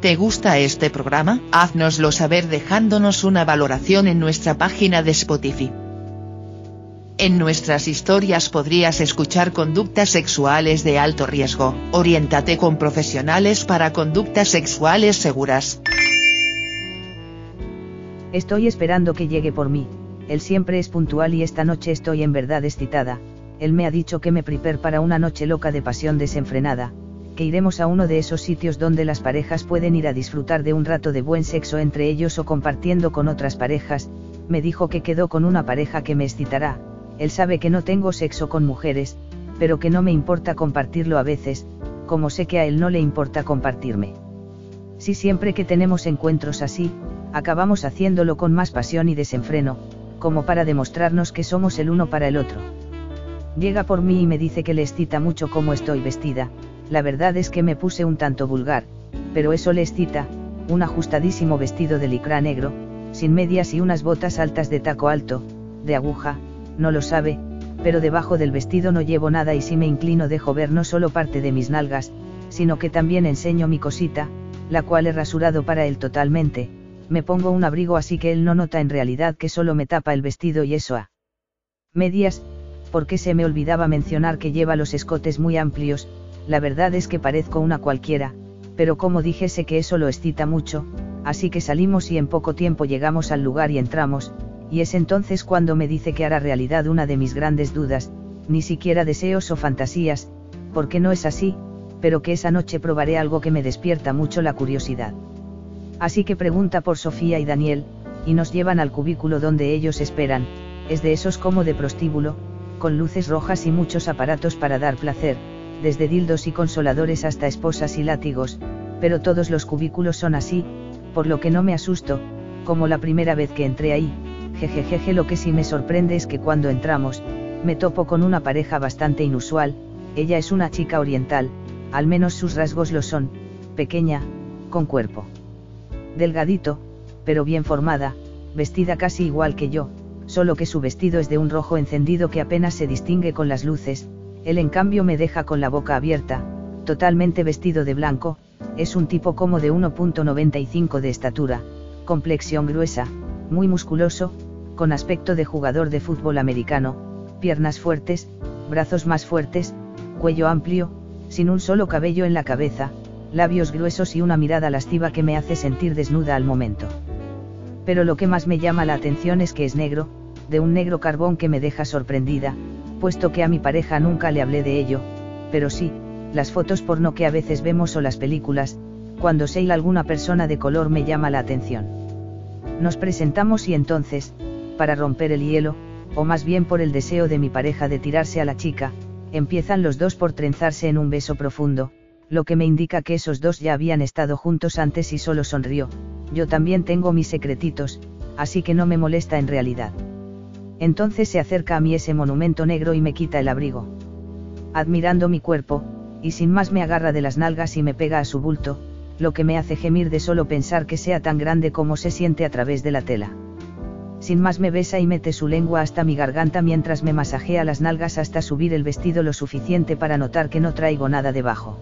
¿Te gusta este programa? Haznoslo saber dejándonos una valoración en nuestra página de Spotify. En nuestras historias podrías escuchar conductas sexuales de alto riesgo. Oriéntate con profesionales para conductas sexuales seguras. Estoy esperando que llegue por mí. Él siempre es puntual y esta noche estoy en verdad excitada. Él me ha dicho que me prepare para una noche loca de pasión desenfrenada, iremos a uno de esos sitios donde las parejas pueden ir a disfrutar de un rato de buen sexo entre ellos o compartiendo con otras parejas, me dijo que quedó con una pareja que me excitará, él sabe que no tengo sexo con mujeres, pero que no me importa compartirlo a veces, como sé que a él no le importa compartirme. Si siempre que tenemos encuentros así, acabamos haciéndolo con más pasión y desenfreno, como para demostrarnos que somos el uno para el otro. Llega por mí y me dice que le excita mucho cómo estoy vestida, la verdad es que me puse un tanto vulgar, pero eso le excita, un ajustadísimo vestido de licra negro, sin medias y unas botas altas de taco alto, de aguja, no lo sabe, pero debajo del vestido no llevo nada y si me inclino dejo ver no solo parte de mis nalgas, sino que también enseño mi cosita, la cual he rasurado para él totalmente, me pongo un abrigo así que él no nota en realidad que solo me tapa el vestido y eso a medias, porque se me olvidaba mencionar que lleva los escotes muy amplios, la verdad es que parezco una cualquiera, pero como dije sé que eso lo excita mucho, así que salimos y en poco tiempo llegamos al lugar y entramos, y es entonces cuando me dice que hará realidad una de mis grandes dudas, ni siquiera deseos o fantasías, porque no es así, pero que esa noche probaré algo que me despierta mucho la curiosidad. Así que pregunta por Sofía y Daniel, y nos llevan al cubículo donde ellos esperan, es de esos como de prostíbulo, con luces rojas y muchos aparatos para dar placer, desde dildos y consoladores hasta esposas y látigos, pero todos los cubículos son así, por lo que no me asusto, como la primera vez que entré ahí, jejejeje lo que sí me sorprende es que cuando entramos, me topo con una pareja bastante inusual, ella es una chica oriental, al menos sus rasgos lo son, pequeña, con cuerpo. Delgadito, pero bien formada, vestida casi igual que yo, solo que su vestido es de un rojo encendido que apenas se distingue con las luces, él en cambio me deja con la boca abierta, totalmente vestido de blanco, es un tipo como de 1.95 de estatura, complexión gruesa, muy musculoso, con aspecto de jugador de fútbol americano, piernas fuertes, brazos más fuertes, cuello amplio, sin un solo cabello en la cabeza, labios gruesos y una mirada lasciva que me hace sentir desnuda al momento. Pero lo que más me llama la atención es que es negro, de un negro carbón que me deja sorprendida, puesto que a mi pareja nunca le hablé de ello, pero sí, las fotos porno que a veces vemos o las películas, cuando sé alguna persona de color me llama la atención. Nos presentamos y entonces, para romper el hielo, o más bien por el deseo de mi pareja de tirarse a la chica, empiezan los dos por trenzarse en un beso profundo, lo que me indica que esos dos ya habían estado juntos antes y solo sonrió, yo también tengo mis secretitos, así que no me molesta en realidad. Entonces se acerca a mí ese monumento negro y me quita el abrigo. Admirando mi cuerpo, y sin más me agarra de las nalgas y me pega a su bulto, lo que me hace gemir de solo pensar que sea tan grande como se siente a través de la tela sin más me besa y mete su lengua hasta mi garganta mientras me masajea las nalgas hasta subir el vestido lo suficiente para notar que no traigo nada debajo.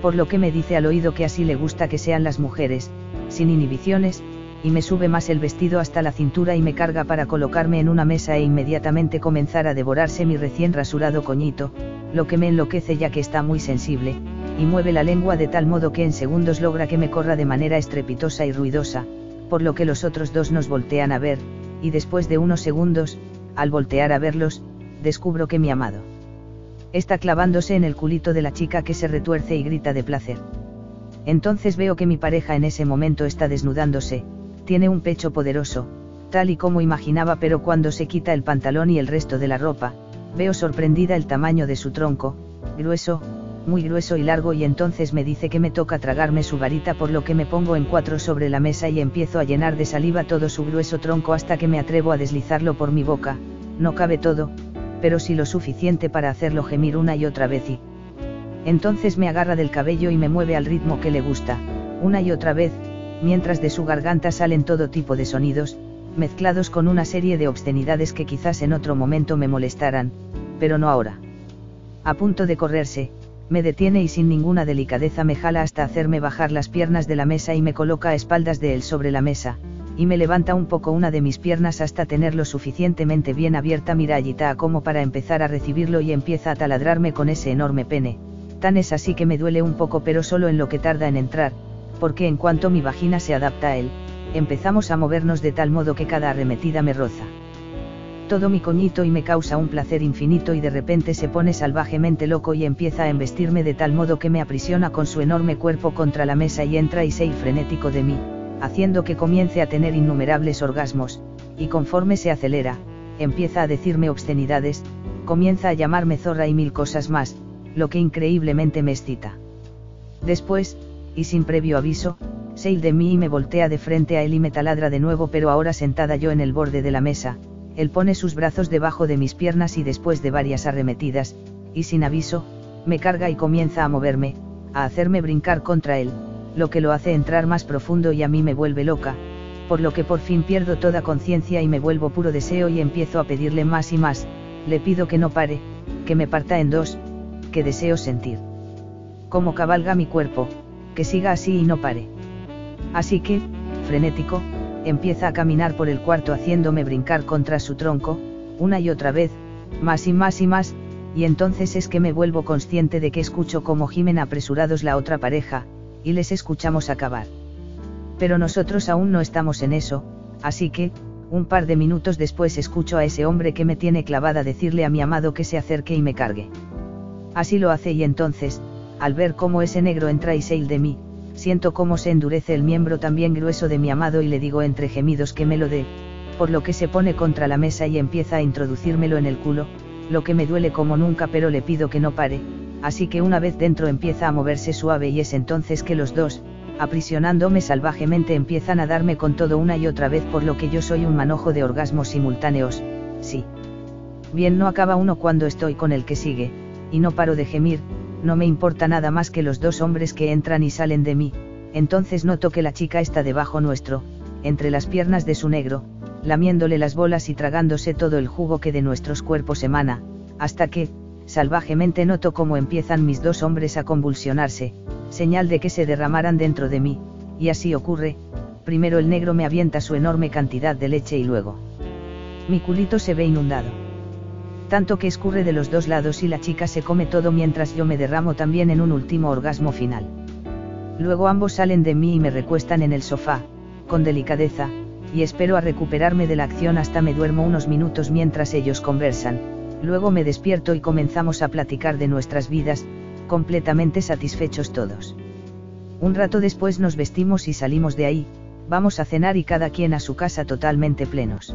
Por lo que me dice al oído que así le gusta que sean las mujeres, sin inhibiciones, y me sube más el vestido hasta la cintura y me carga para colocarme en una mesa e inmediatamente comenzar a devorarse mi recién rasurado coñito, lo que me enloquece ya que está muy sensible, y mueve la lengua de tal modo que en segundos logra que me corra de manera estrepitosa y ruidosa, por lo que los otros dos nos voltean a ver, y después de unos segundos, al voltear a verlos, descubro que mi amado está clavándose en el culito de la chica que se retuerce y grita de placer. Entonces veo que mi pareja en ese momento está desnudándose, tiene un pecho poderoso, tal y como imaginaba, pero cuando se quita el pantalón y el resto de la ropa, veo sorprendida el tamaño de su tronco, grueso, muy grueso y largo y entonces me dice que me toca tragarme su varita por lo que me pongo en cuatro sobre la mesa y empiezo a llenar de saliva todo su grueso tronco hasta que me atrevo a deslizarlo por mi boca, no cabe todo, pero sí lo suficiente para hacerlo gemir una y otra vez y... Entonces me agarra del cabello y me mueve al ritmo que le gusta, una y otra vez, mientras de su garganta salen todo tipo de sonidos, mezclados con una serie de obscenidades que quizás en otro momento me molestaran, pero no ahora. A punto de correrse, me detiene y sin ninguna delicadeza me jala hasta hacerme bajar las piernas de la mesa y me coloca a espaldas de él sobre la mesa, y me levanta un poco una de mis piernas hasta tenerlo suficientemente bien abierta mirallita como para empezar a recibirlo y empieza a taladrarme con ese enorme pene, tan es así que me duele un poco pero solo en lo que tarda en entrar, porque en cuanto mi vagina se adapta a él, empezamos a movernos de tal modo que cada arremetida me roza. Todo mi coñito y me causa un placer infinito y de repente se pone salvajemente loco y empieza a embestirme de tal modo que me aprisiona con su enorme cuerpo contra la mesa y entra y se frenético de mí, haciendo que comience a tener innumerables orgasmos, y conforme se acelera, empieza a decirme obscenidades, comienza a llamarme zorra y mil cosas más, lo que increíblemente me excita. Después, y sin previo aviso, se de mí y me voltea de frente a él y me taladra de nuevo pero ahora sentada yo en el borde de la mesa, él pone sus brazos debajo de mis piernas y después de varias arremetidas, y sin aviso, me carga y comienza a moverme, a hacerme brincar contra él, lo que lo hace entrar más profundo y a mí me vuelve loca, por lo que por fin pierdo toda conciencia y me vuelvo puro deseo y empiezo a pedirle más y más, le pido que no pare, que me parta en dos, que deseo sentir. Como cabalga mi cuerpo, que siga así y no pare. Así que, frenético, empieza a caminar por el cuarto haciéndome brincar contra su tronco, una y otra vez, más y más y más, y entonces es que me vuelvo consciente de que escucho como gimen apresurados la otra pareja, y les escuchamos acabar. Pero nosotros aún no estamos en eso, así que, un par de minutos después escucho a ese hombre que me tiene clavada decirle a mi amado que se acerque y me cargue. Así lo hace y entonces, al ver cómo ese negro entra y se de mí, siento cómo se endurece el miembro también grueso de mi amado y le digo entre gemidos que me lo dé, por lo que se pone contra la mesa y empieza a introducírmelo en el culo, lo que me duele como nunca pero le pido que no pare, así que una vez dentro empieza a moverse suave y es entonces que los dos, aprisionándome salvajemente empiezan a darme con todo una y otra vez por lo que yo soy un manojo de orgasmos simultáneos, sí. Bien no acaba uno cuando estoy con el que sigue, y no paro de gemir, no me importa nada más que los dos hombres que entran y salen de mí, entonces noto que la chica está debajo nuestro, entre las piernas de su negro, lamiéndole las bolas y tragándose todo el jugo que de nuestros cuerpos emana, hasta que, salvajemente noto cómo empiezan mis dos hombres a convulsionarse, señal de que se derramaran dentro de mí, y así ocurre, primero el negro me avienta su enorme cantidad de leche y luego. Mi culito se ve inundado tanto que escurre de los dos lados y la chica se come todo mientras yo me derramo también en un último orgasmo final. Luego ambos salen de mí y me recuestan en el sofá, con delicadeza, y espero a recuperarme de la acción hasta me duermo unos minutos mientras ellos conversan, luego me despierto y comenzamos a platicar de nuestras vidas, completamente satisfechos todos. Un rato después nos vestimos y salimos de ahí, vamos a cenar y cada quien a su casa totalmente plenos.